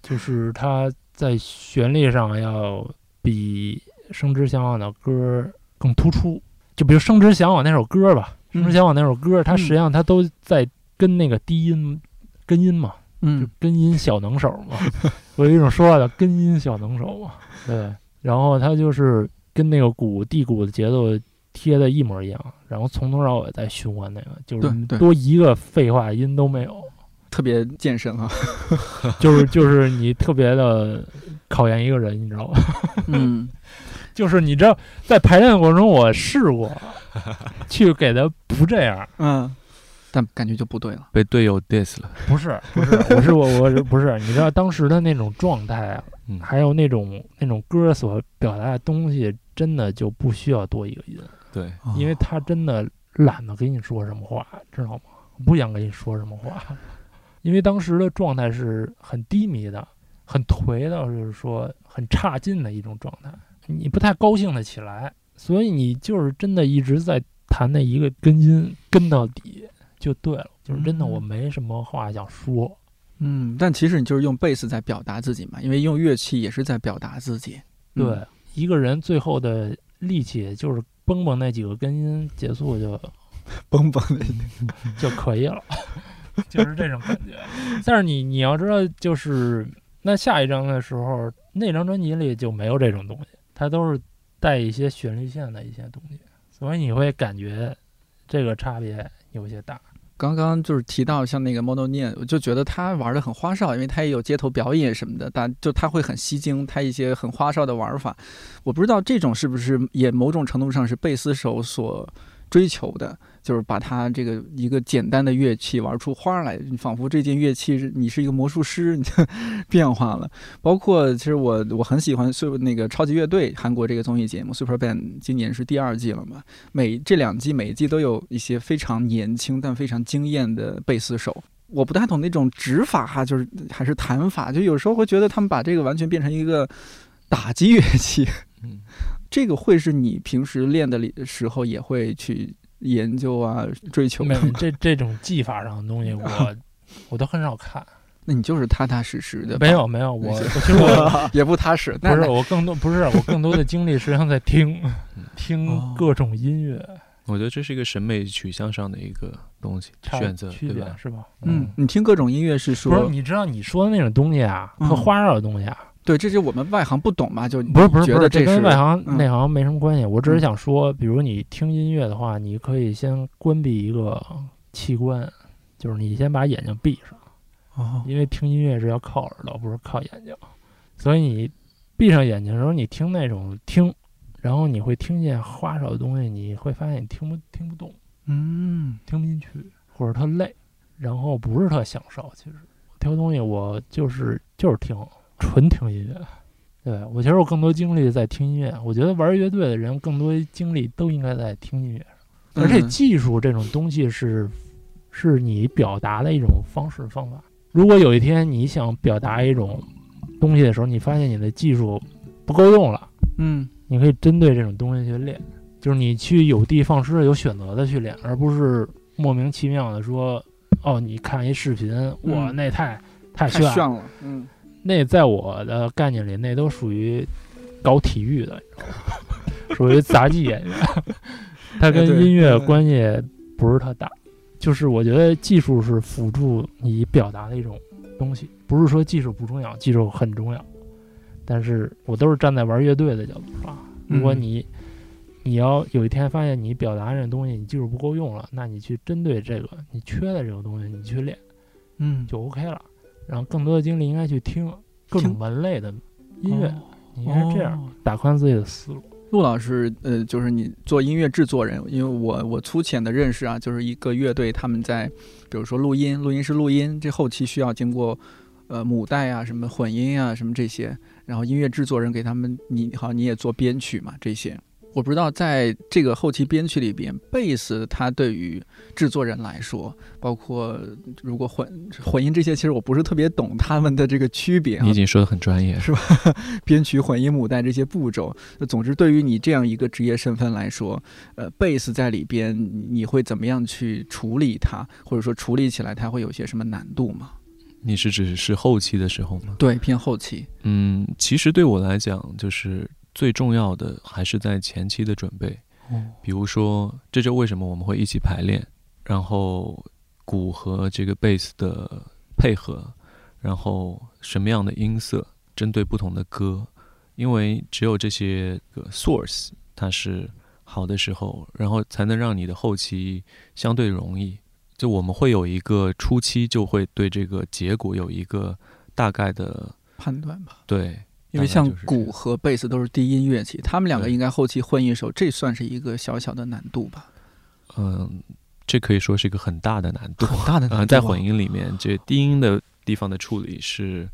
就是它在旋律上要比《生之向往》的歌。更突出，就比如《生之向往》那首歌吧，《生之向往》那首歌，它实际上它都在跟那个低音根音嘛，嗯，根音小能手嘛，我有一种说法叫根音小能手嘛，对，然后它就是跟那个鼓地鼓的节奏贴的一模一样，然后从头到尾在循环那个，就是多一个废话音都没有，特别健身啊，就是就是你特别的考验一个人，你知道吧？嗯。就是你知道，在排练过程中，我试过 去给他不这样，嗯，但感觉就不对了，被队友 diss 了。不是，不是，我是我，我是不是？你知道当时的那种状态啊，还有那种那种歌所表达的东西，真的就不需要多一个音。对，因为他真的懒得跟你说什么话，知道吗？不想跟你说什么话，因为当时的状态是很低迷的，很颓的，就是说很差劲的一种状态。你不太高兴的起来，所以你就是真的一直在弹那一个根音，跟到底就对了。就是真的，我没什么话想说。嗯，但其实你就是用贝斯在表达自己嘛，因为用乐器也是在表达自己。对，一个人最后的力气就是嘣嘣那几个根音结束就 嘣嘣 就可以了，就是这种感觉。但是你你要知道，就是那下一张的时候，那张专辑里就没有这种东西，它都是带一些旋律线的一些东西，所以你会感觉这个差别有些大。刚刚就是提到像那个 Model Nian，，我就觉得他玩的很花哨，因为他也有街头表演什么的，但就他会很吸睛，他一些很花哨的玩法，我不知道这种是不是也某种程度上是贝斯手所追求的。就是把它这个一个简单的乐器玩出花来，仿佛这件乐器是你是一个魔术师，你就 变化了。包括其实我我很喜欢是那个超级乐队韩国这个综艺节目 Super Band，今年是第二季了嘛。每这两季每一季都有一些非常年轻但非常惊艳的贝斯手。我不太懂那种指法哈，就是还是弹法，就有时候会觉得他们把这个完全变成一个打击乐器。嗯，这个会是你平时练的里时候也会去。研究啊，追求没这这种技法上的东西，我我都很少看。那你就是踏踏实实的。没有没有，我其实我 也不踏实。不是我更多不是我更多的精力实际上在听 听各种音乐。我觉得这是一个审美取向上的一个东西选择，对吧是吧？嗯，你听各种音乐是说，不是？你知道你说的那种东西啊，和花哨的东西啊。对，这是我们外行不懂嘛，就不是不是觉得这跟外行内行没什么关系。我只是想说，比如你听音乐的话，你可以先关闭一个器官，就是你先把眼睛闭上，哦，因为听音乐是要靠耳朵，不是靠眼睛，所以你闭上眼睛的时候，你听那种听，然后你会听见花哨的东西，你会发现你听不听不懂，嗯，听不进去，或者特累，然后不是特享受。其实挑东西我就是就是听。纯听音乐，对我其实我更多精力在听音乐。我觉得玩乐队的人更多精力都应该在听音乐上，而且技术这种东西是，是你表达的一种方式方法。如果有一天你想表达一种东西的时候，你发现你的技术不够用了，嗯，你可以针对这种东西去练，就是你去有的放矢、有选择的去练，而不是莫名其妙的说，哦，你看一视频，哇，那太太炫了，嗯。那在我的概念里，那都属于搞体育的？属于杂技演员，他跟音乐关系不是特大。就是我觉得技术是辅助你表达的一种东西，不是说技术不重要，技术很重要。但是我都是站在玩乐队的角度上，如果你你要有一天发现你表达这东西你技术不够用了，那你去针对这个你缺的这个东西，你去练，嗯，就 OK 了。然后更多的精力应该去听各种门类的音乐，应该是这样打宽自己的思路。陆老师，呃，就是你做音乐制作人，因为我我粗浅的认识啊，就是一个乐队他们在，比如说录音，录音室录音，这后期需要经过呃母带啊、什么混音啊、什么这些，然后音乐制作人给他们，你好，你也做编曲嘛，这些。我不知道在这个后期编曲里边，贝斯它对于制作人来说，包括如果混混音这些，其实我不是特别懂他们的这个区别。你已经说的很专业，是吧？编曲、混音、母带这些步骤，那总之对于你这样一个职业身份来说，呃，贝斯在里边你会怎么样去处理它，或者说处理起来它会有些什么难度吗？你是指是后期的时候吗？对，偏后期。嗯，其实对我来讲就是。最重要的还是在前期的准备，比如说，这就为什么我们会一起排练，然后鼓和这个贝斯的配合，然后什么样的音色，针对不同的歌，因为只有这些个 source 它是好的时候，然后才能让你的后期相对容易。就我们会有一个初期就会对这个结果有一个大概的判断吧，对。因为像鼓和贝斯都是低音乐器，他们两个应该后期混一首，这算是一个小小的难度吧？嗯，这可以说是一个很大的难度，很大的难度。在混音里面，这低音的地方的处理是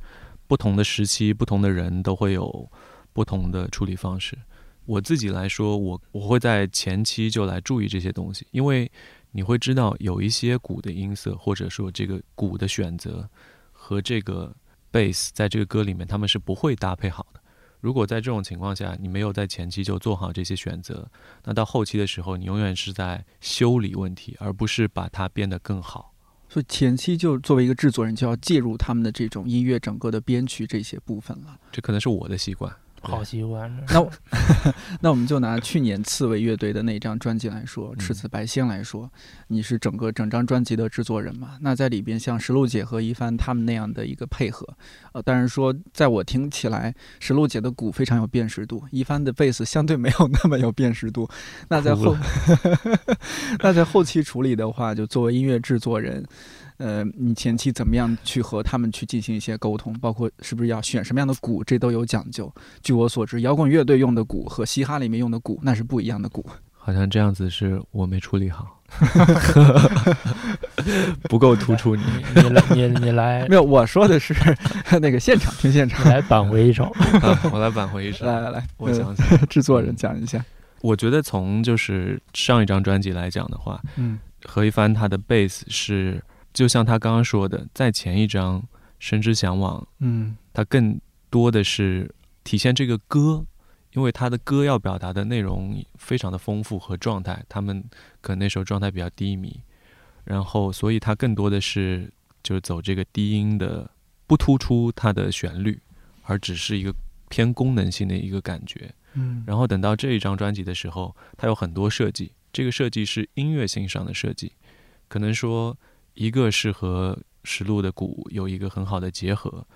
不同的时期、不同的人都会有不同的处理方式。我自己来说，我我会在前期就来注意这些东西，因为你会知道有一些鼓的音色，或者说这个鼓的选择和这个。贝斯在这个歌里面，他们是不会搭配好的。如果在这种情况下，你没有在前期就做好这些选择，那到后期的时候，你永远是在修理问题，而不是把它变得更好。所以前期就作为一个制作人，就要介入他们的这种音乐整个的编曲这些部分了。这可能是我的习惯。好习惯。那 那我们就拿去年刺猬乐队的那张专辑来说，《赤子白星》来说，你是整个整张专辑的制作人嘛？那在里边像石璐姐和一帆他们那样的一个配合，呃，但是说在我听起来，石璐姐的鼓非常有辨识度，一帆的贝斯相对没有 那么有辨识度。那在后那在后期处理的话，就作为音乐制作人。呃，你前期怎么样去和他们去进行一些沟通？包括是不是要选什么样的鼓，这都有讲究。据我所知，摇滚乐队用的鼓和嘻哈里面用的鼓那是不一样的鼓。好像这样子是我没处理好，不够突出你。你来，你你来，没有，我说的是那个现场听现场，来扳回一首。我来扳回一首。来来来，我想想，制作人讲一下。我觉得从就是上一张专辑来讲的话，嗯，何一帆他的贝斯是。就像他刚刚说的，在前一章《深之向往》，嗯，它更多的是体现这个歌，因为他的歌要表达的内容非常的丰富和状态，他们可能那时候状态比较低迷，然后所以它更多的是就是走这个低音的，不突出它的旋律，而只是一个偏功能性的一个感觉，嗯，然后等到这一张专辑的时候，它有很多设计，这个设计是音乐性上的设计，可能说。一个是和实录的鼓有一个很好的结合，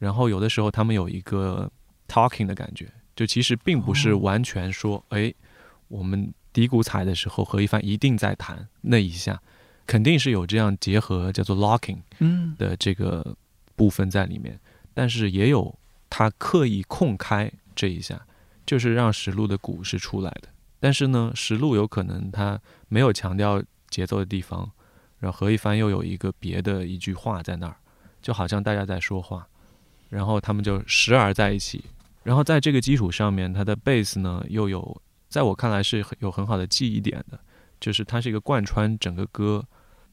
然后有的时候他们有一个 talking 的感觉，就其实并不是完全说，哎，我们底鼓踩的时候何一帆一定在弹那一下，肯定是有这样结合叫做 locking 的这个部分在里面，但是也有他刻意空开这一下，就是让实录的鼓是出来的，但是呢，实录有可能他没有强调节奏的地方。然后何一帆又有一个别的一句话在那儿，就好像大家在说话，然后他们就时而在一起，然后在这个基础上面，他的贝斯呢又有，在我看来是有很好的记忆点的，就是它是一个贯穿整个歌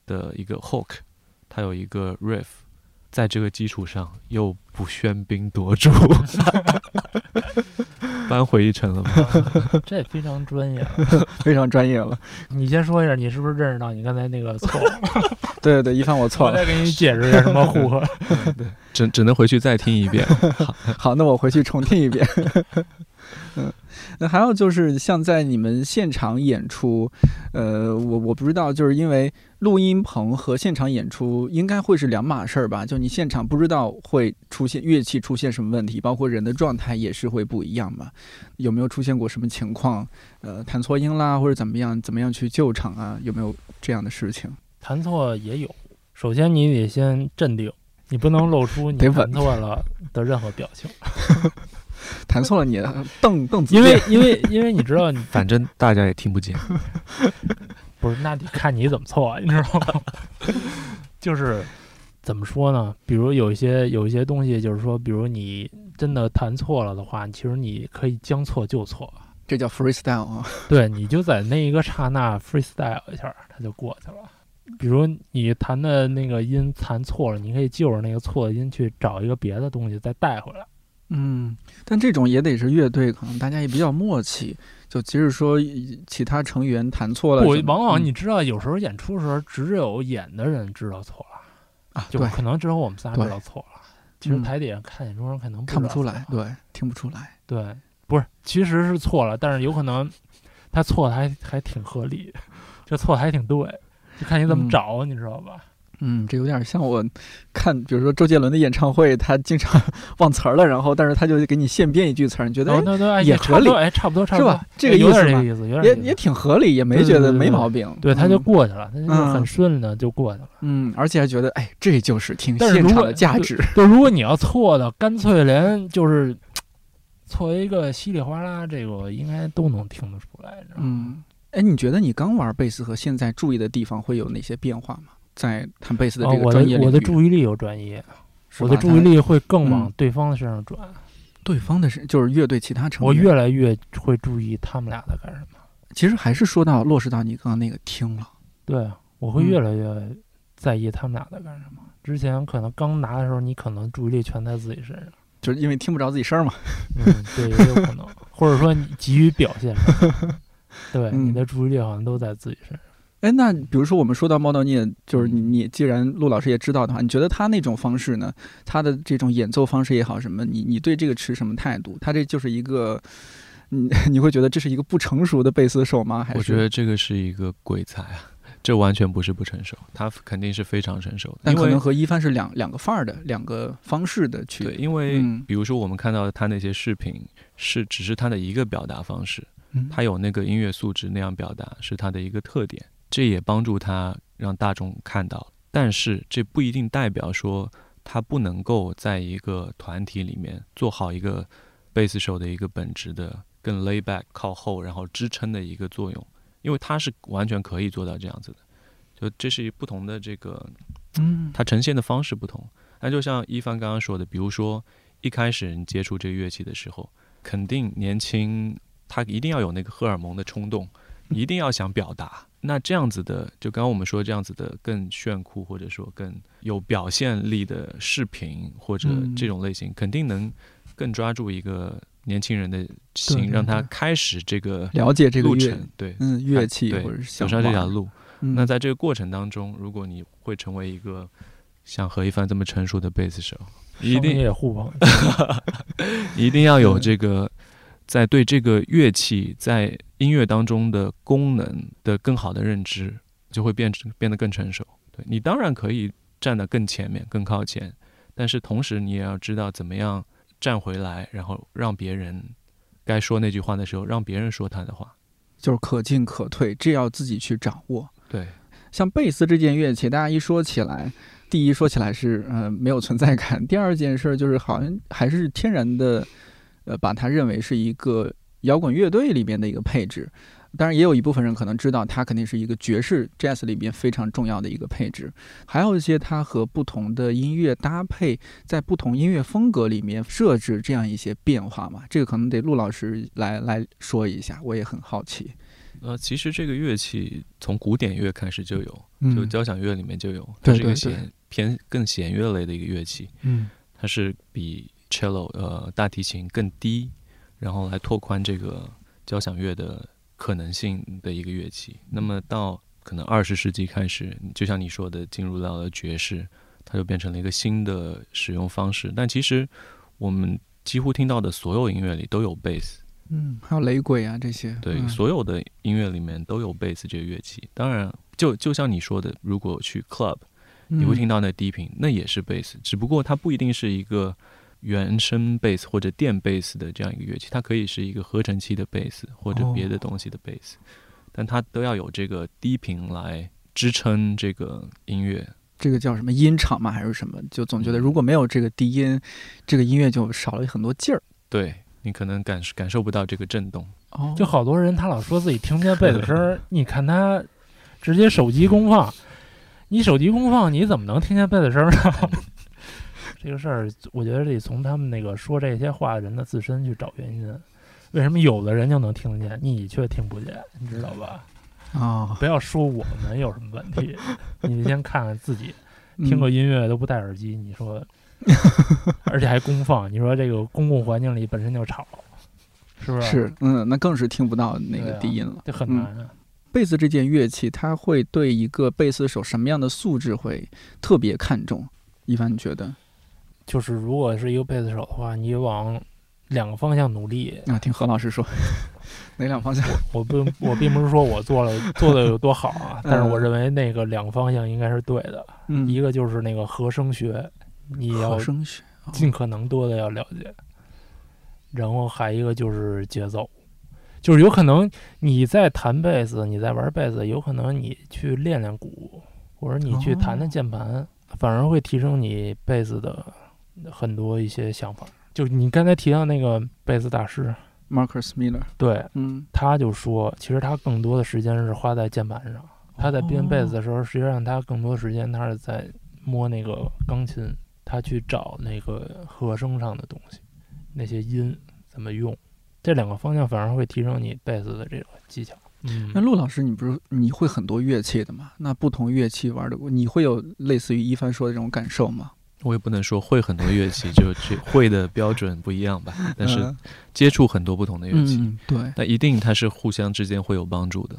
的一个 hook，它有一个 riff，在这个基础上又不喧宾夺主。扳回一城了吗？这也非常专业，非常专业了。你先说一下，你是不是认识到你刚才那个错？对对对，一凡我错了。我再给你解释一下什么护合。对，只只能回去再听一遍。好，好，那我回去重听一遍。嗯。那还有就是像在你们现场演出，呃，我我不知道，就是因为录音棚和现场演出应该会是两码事儿吧？就你现场不知道会出现乐器出现什么问题，包括人的状态也是会不一样嘛？有没有出现过什么情况？呃，弹错音啦，或者怎么样？怎么样去救场啊？有没有这样的事情？弹错也有。首先你得先镇定，你不能露出你弹错了的任何表情。弹错了，你瞪瞪子。因为因为因为你知道，反正大家也听不见。不是，那得看你怎么凑啊，你知道吗？就是怎么说呢？比如有一些有一些东西，就是说，比如你真的弹错了的话，其实你可以将错就错，这叫 freestyle 啊。对，你就在那一个刹那 freestyle 一下，它就过去了。比如你弹的那个音弹错了，你可以就着那个错的音去找一个别的东西再带回来。嗯，但这种也得是乐队，可能大家也比较默契。就即使说其他成员弹错了，我往往你知道，有时候演出的时候，只有演的人知道错了啊，就可能只有我们仨知道错了。其实台底下看演出人可能看不出来，对，听不出来。对，不是，其实是错了，但是有可能他错的还还挺合理，这错的还挺对，就看你怎么找，你知道吧？嗯，这有点像我看，比如说周杰伦的演唱会，他经常 忘词儿了，然后但是他就给你现编一句词儿，你觉得也合理，哎，差不多，是吧？这个意思，意思，也也挺合理，也没觉得没毛病。对，他就过去了，他就很顺的就过去了。嗯，而且还觉得，哎，这就是听现场的价值。就如果你要错的，干脆连就是错一个稀里哗啦，这个应该都能听得出来。嗯，哎，你觉得你刚玩贝斯和现在注意的地方会有哪些变化吗？在弹贝斯的这个专业我的注意力有转移，我的注意力会更往对方的身上转。对方的身就是乐队其他成员，我越来越会注意他们俩在干什么。其实还是说到落实到你刚刚那个听了，对，我会越来越在意他们俩在干什么。之前可能刚拿的时候，你可能注意力全在自己身上，就是因为听不着自己声嘛。嗯，对，也有可能，或者说你急于表现，对，你的注意力好像都在自己身上。哎，那比如说我们说到猫道聂，就是你你既然陆老师也知道的话，你觉得他那种方式呢？他的这种演奏方式也好，什么，你你对这个持什么态度？他这就是一个，你 你会觉得这是一个不成熟的贝斯手吗？还是我觉得这个是一个鬼才啊，这完全不是不成熟，他肯定是非常成熟的。但可能和一帆是两两个范儿的，两个方式的区对，别。因为嗯比如说我们看到他那些视频，是只是他的一个表达方式，嗯他有那个音乐素质那样表达是他的一个特点，这也帮助他让大众看到。但是这不一定代表说他不能够在一个团体里面做好一个贝斯手的一个本质的更 lay back 靠后，然后支撑的一个作用，因为他是完全可以做到这样子的。就这是不同的这个嗯，它呈现的方式不同。那就像一帆刚刚说的，比如说一开始你接触这个乐器的时候，肯定年轻，他一定要有那个荷尔蒙的冲动，一定要想表达。那这样子的，就刚刚我们说这样子的更炫酷，或者说更有表现力的视频或者嗯这种类型，肯定能更抓住一个年轻人的对心，对让他开始这个了解这个乐路程，，对，嗯，乐器对或者是走。上这条路。嗯那在这个过程当中，如果你会成为一个像何一帆这么成熟的贝斯手，一定也互捧，一定要有这个在对这个乐器在音乐当中的功能的更好的认知，就会变成变得更成熟。对你当然可以站得更前面、更靠前，但是同时你也要知道怎么样站回来，然后让别人该说那句话的时候，让别人说他的话。就是可进可退，这要自己去掌握。对，像贝斯这件乐器，大家一说起来，第一说起来是呃没有存在感，第二件事儿就是好像还是天然的，呃把它认为是一个摇滚乐队里边的一个配置。当然，也有一部分人可能知道它肯定是一个爵士 jazz 里边非常重要的一个配置，还有一些它和不同的音乐搭配，在不同音乐风格里面设置这样一些变化嘛。这个可能得陆老师来来说一下，我也很好奇。呃，其实这个乐器从古典乐开始就有，就嗯交响乐里面就有，它是一个弦偏更弦乐类的一个乐器。嗯它是比 cello 呃大提琴更低，然后来拓宽这个交响乐的可能性的一个乐器。那么到可能二十世纪开始，就像你说的，进入到了爵士，它就变成了一个新的使用方式。但其实我们几乎听到的所有音乐里都有贝斯，嗯，还有雷鬼啊这些，对，嗯所有的音乐里面都有贝斯这个乐器。当然，就就像你说的，如果去 club。你会听到到那低频，那也是贝斯，只不过它不一定是一个原声贝斯或者电贝斯的这样一个乐器，它可以是一个合成器的贝斯或者别的东西的贝斯，但它都要有这个低频来支撑这个音乐。这个叫什么音场嘛，还是什么？就总嗯觉得如果没有这个低音，这个音乐就少了很多劲儿。对你可能感感受不到这个震动。哦就好多人他老说自己听不见贝斯声儿，你看他直接手机功放，你手机功放你怎么能听见贝斯声儿呢？这个事儿，我觉得得从他们那个说这些话的人的自身去找原因。为什么有的人就能听得见，你却听不见？你知道吧？哦，不要说我们有什么问题，你先看看自己，嗯听个音乐都不戴耳机，你说，而且还公放，你说这个公共环境里本身就吵，是不是？是，嗯，那更是听不到那个低音了。这很嗯难啊。贝斯这件乐器，它会对一个贝斯手什么样的素质会特别看重？一凡，你觉得？就是如果是一个贝斯手的话，你往两个方向努力。啊，听何老师说，哪两方向？我并我并不是说我做了做的有多好啊，但是我嗯认为那个两个方向应该是对的。嗯，一个就是那个和声学，你要尽可能多的要了解，然后还一个就是节奏，就是有可能你在弹贝斯，你在玩贝斯，有可能你去练练鼓，或者你去弹弹键盘，反而会提升你贝斯的很多一些想法。就你刚才提到那个贝斯大师，Marcus Miller，对，嗯，他就说，其实他更多的时间是花在键盘上。他在编贝斯的时候，实际上他更多时间他是在摸那个钢琴，他去找那个和声上的东西，那些音怎么用。这两个方向反而会提升你贝斯的这个技巧。嗯那陆老师，你不是你会很多乐器的吗？那不同乐器玩的，你会有类似于一帆说的这种感受吗？我也不能说会很多乐器，就这 会的标准不一样吧。但是嗯接触很多不同的乐器，嗯，对，那一定它是互相之间会有帮助的。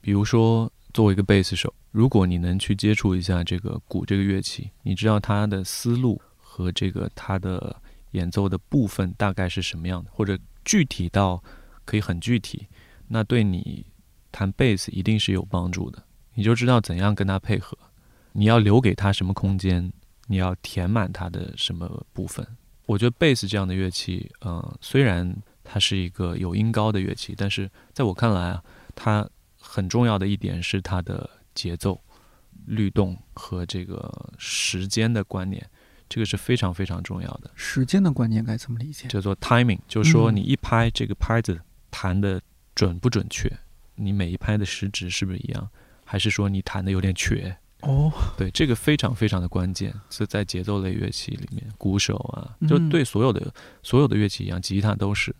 比如说作为一个贝斯手，如果你能去接触一下这个鼓这个乐器，你知道它的思路和这个它的演奏的部分大概是什么样的，或者具体到可以很具体，那对你弹贝斯一定是有帮助的。你就知道怎样跟它配合，你要留给它什么空间，你要填满它的什么部分。我觉得贝斯这样的乐器，嗯，虽然它是一个有音高的乐器，但是在我看来啊，它很重要的一点是它的节奏、律动和这个时间的观念，这个是非常非常重要的。时间的观念该怎么理解？叫做 timing，就是说你一拍这个拍子弹的准不准确，你每一拍的时值是不是一样，还是说你弹的有点瘸？哦，对，这个非常非常的关键，是在节奏类乐器里面，鼓手啊，就对所有的所有的乐器一样，吉他都是，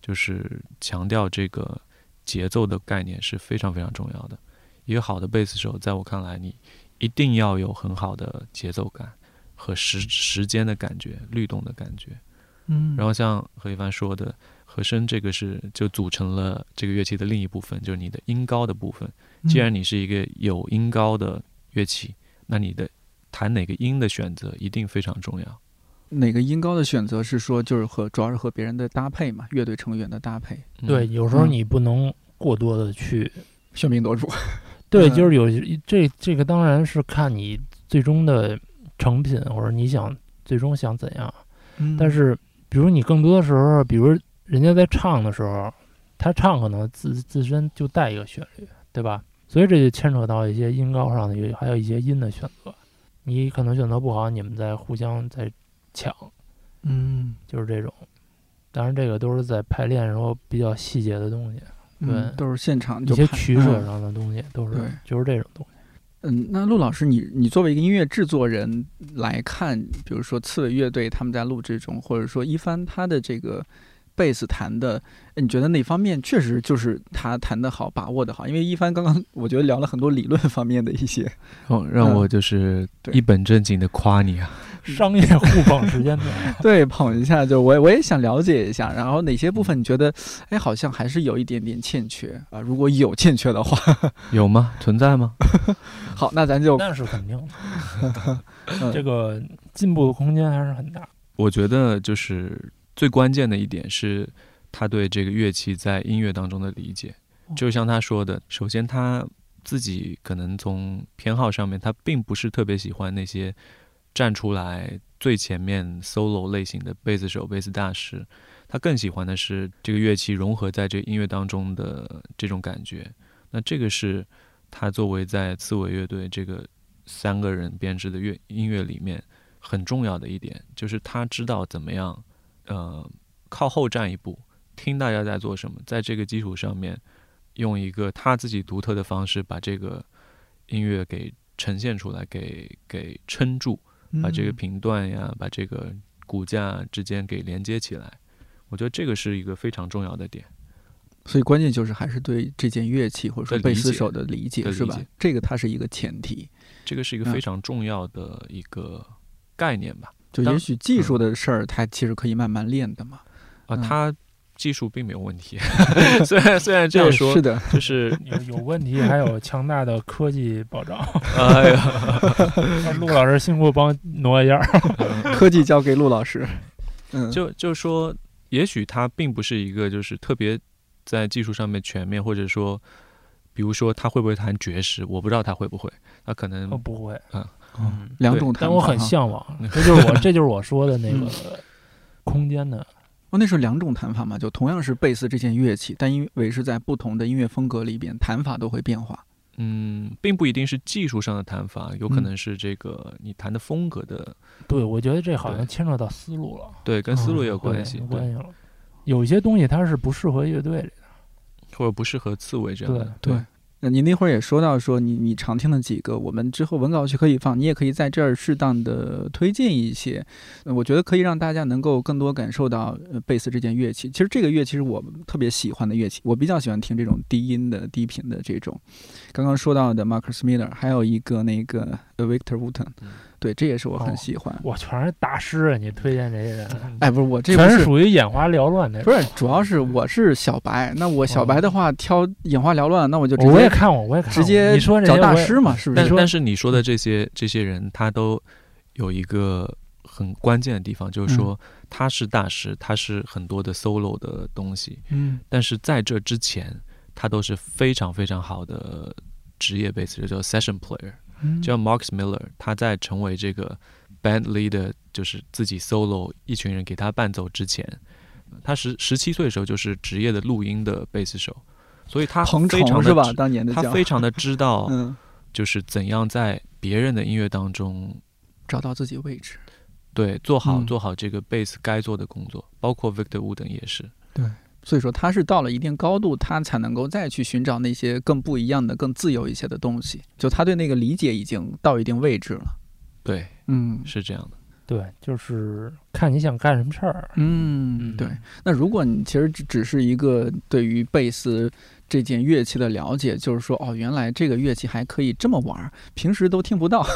就是强调这个节奏的概念是非常非常重要的。一个好的贝斯手，在我看来，你一定要有很好的节奏感和时时间的感觉、律动的感觉。嗯，然后像何一帆说的，和声这个是就组成了这个乐器的另一部分，就是你的音高的部分。既然你是一个有音高的乐器，那你的弹哪个音的选择一定非常重要。哪个音高的选择是说，就是和主要是和别人的搭配嘛，乐队成员的搭配。对，有时候你不能过多的去喧宾夺主。对，就是有这这个当然是看你最终的成品，或者你想最终想怎样。但是，比如你更多的时候，比如人家在唱的时候，他唱可能自自身就带一个旋律，对吧？所以这就牵扯到一些音高上的，还有一些音的选择。你可能选择不好，你们在互相在抢，嗯，就是这种。当然，这个都是在排练时候比较细节的东西，对，都是现场一些取舍上的东西，都是就是这种东西。嗯，那陆老师，你你作为一个音乐制作人来看，比如说刺猬乐队他们在录制中，或者说一帆他的这个。贝斯弹的，你觉得哪方面确实就是他弹的好，把握的好？因为一帆刚刚我觉得聊了很多理论方面的一些，哦，让我就是一本正经的夸你啊，商业互捧时间段，对，捧一下，就我我也想了解一下，然后哪些部分你觉得，哎，好像还是有一点点欠缺啊？如果有欠缺的话，有吗？存在吗？好，那咱就那是肯定的，这个进步的空间还是很大。我觉得就是。最关键的一点是，他对这个乐器在音乐当中的理解。就像他说的，首先他自己可能从偏好上面，他并不是特别喜欢那些站出来最前面 solo 类型的贝斯手、贝斯大师。他更喜欢的是这个乐器融合在这个音乐当中的这种感觉。那这个是他作为在刺猬乐队这个三个人编制的乐音乐里面很重要的一点，就是他知道怎么样。呃，靠后站一步，听大家在做什么，在这个基础上面，用一个他自己独特的方式把这个音乐给呈现出来，给给撑住，把这个频段呀，把这个骨架之间给连接起来。我觉得这个是一个非常重要的点。所以关键就是还是对这件乐器或者说贝斯手的理解，是吧？这个它是一个前提。这个是一个非常重要的一个概念吧。就也许技术的事儿，它其实可以慢慢练的嘛。啊，他技术并没有问题。虽然虽然这样说，是的，就是 有有问题，还有强大的科技保障。哎呀，陆老师辛苦帮挪一下，科技交给陆老师。嗯，就就说，也许他并不是一个就是特别在技术上面全面，或者说，比如说他会不会弹爵士，我不知道他会不会，他可能不会，嗯。嗯，两种，但我很向往，这就是我，这就是我说的那个空间的。哦，那是两种弹法嘛？就同样是贝斯这件乐器，但因为是在不同的音乐风格里边，弹法都会变化。嗯，并不一定是技术上的弹法，有可能是这个你弹的风格的。对，我觉得这好像牵扯到思路了。对，跟思路也有关系。关系了。有一些东西它是不适合乐队里的，或者不适合刺猬这样的。对。你那会儿也说到说你你常听的几个，我们之后文稿区可以放，你也可以在这儿适当的推荐一些，我觉得可以让大家能够更多感受到贝斯这件乐器。其实这个乐器是我特别喜欢的乐器，我比较喜欢听这种低音的低频的这种。刚刚说到的 Marcus Miller，还有一个那个 Victor Wooten，对，这也是我很喜欢。我全是大师啊！你推荐这些人，哎，不是我这全是属于眼花缭乱的。不是，主要是我是小白，那我小白的话挑眼花缭乱，那我就我也看我，我也看直接你说找大师嘛，是不是？但但是你说的这些这些人，他都有一个很关键的地方，就是说他是大师，他是很多的 solo 的东西，嗯，但是在这之前，他都是非常非常好的职业贝斯就，叫 session player。叫 Mark Miller，他在成为这个 band leader，就是自己 solo，一群人给他伴奏之前，他十十七岁的时候就是职业的录音的贝斯手，所以他非常是吧？当年的他非常的知道，就是怎样在别人的音乐当中找到自己位置，对，做好做好这个贝斯该做的工作，包括 Victor Wooten 也是，对。所以说他是到了一定高度，他才能够再去寻找那些更不一样的、更自由一些的东西。就他对那个理解已经到一定位置了。对，嗯，是这样的。对，就是看你想干什么事儿。嗯，对。那如果你其实只只是一个对于贝斯这件乐器的了解，就是说，哦，原来这个乐器还可以这么玩，平时都听不到。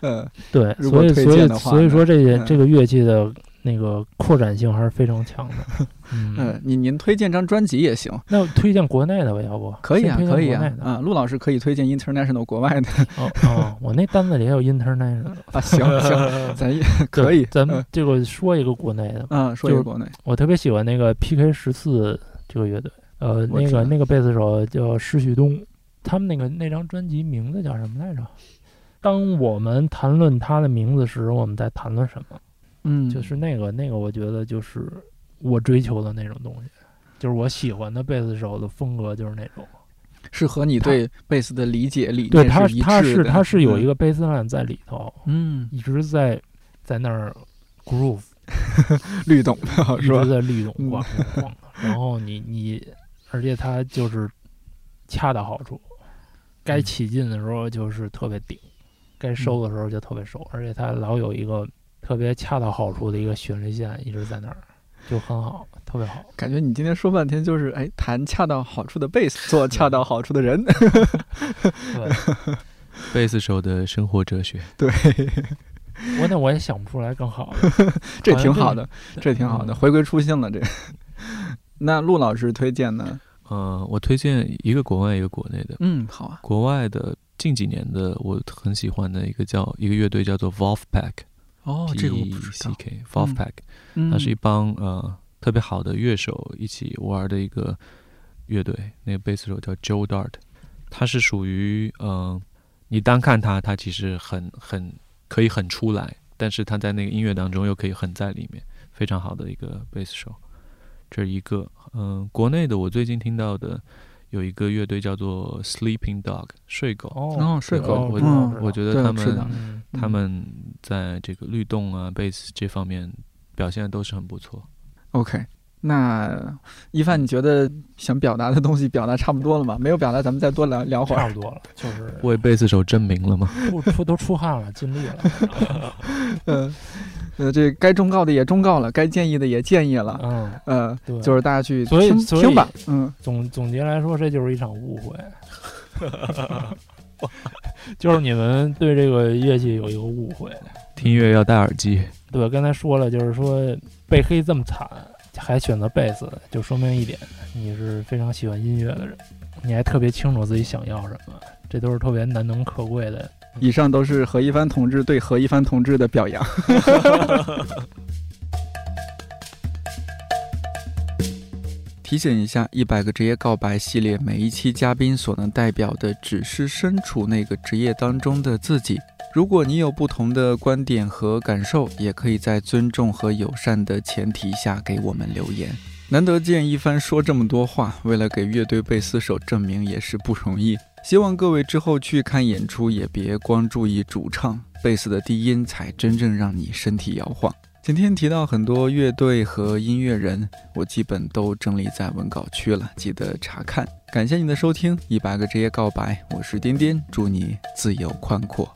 呃，对。所以，所以，所以说，这些这个乐器的。那个扩展性还是非常强的。嗯，您您推荐张专辑也行。那推荐国内的吧，要不？可以啊，可以啊。啊，陆老师可以推荐 international 国外的。哦哦，我那单子里也有 international。啊，行行，咱也可以。咱们这个说一个国内的。嗯，说一个国内。我特别喜欢那个 PK 十四这个乐队。呃，那个那个贝斯手叫施旭东，他们那个那张专辑名字叫什么来着？当我们谈论他的名字时，我们在谈论什么？嗯，就是那个那个，我觉得就是我追求的那种东西，就是我喜欢的贝斯手的风格，就是那种，是和你对贝斯的理解理念是一致的。他是他是有一个贝斯烂在里头，嗯，一直在在那儿 groove 律动，一直在律动，咣咣咣。然后你你，而且他就是恰到好处，该起劲的时候就是特别顶，该收的时候就特别收，而且他老有一个。特别恰到好处的一个旋律线一直在那儿，就很好，特别好。感觉你今天说半天就是哎，弹恰到好处的贝斯，做恰到好处的人。对，贝斯手的生活哲学。对，我那我也想不出来更好的。这挺好的，这挺好的，回归初心了。这，那陆老师推荐呢？嗯，我推荐一个国外，一个国内的。嗯，好啊。国外的近几年的我很喜欢的一个叫一个乐队叫做 Wolfpack。哦，这个我不知道。Wolfpack，它是一帮呃特别好的乐手一起玩的一个乐队。那个贝斯手叫 Joe Dart，他是属于嗯，你单看他，他其实很很可以很出来，但是他在那个音乐当中又可以很在里面，非常好的一个贝斯手。这是一个嗯，国内的我最近听到的。有一个乐队叫做 Sleeping Dog 睡狗。哦，睡狗，我我觉得他们他们在这个律动啊、贝斯这方面表现都是很不错。OK，那一凡，你觉得想表达的东西表达差不多了吗？没有表达，咱们再多聊聊会儿。差不多了，就是为贝斯手证明了吗？出出都出汗了，尽力了。嗯。呃，这该忠告的也忠告了，该建议的也建议了，嗯，呃，对，就是大家去听听吧，嗯，总总结来说，这就是一场误会，就是你们对这个乐器有一个误会，听音乐要戴耳机，对，刚才说了，就是说被黑这么惨，还选择贝斯，就说明一点，你是非常喜欢音乐的人，你还特别清楚自己想要什么，这都是特别难能可贵的。以上都是何一帆同志对何一帆同志的表扬。提醒一下，一百个职业告白系列，每一期嘉宾所能代表的只是身处那个职业当中的自己。如果你有不同的观点和感受，也可以在尊重和友善的前提下给我们留言。难得见一帆说这么多话，为了给乐队贝斯手证明也是不容易。希望各位之后去看演出，也别光注意主唱，贝斯的低音才真正让你身体摇晃。今天提到很多乐队和音乐人，我基本都整理在文稿区了，记得查看。感谢你的收听，一百个职业告白，我是颠颠，祝你自由宽阔。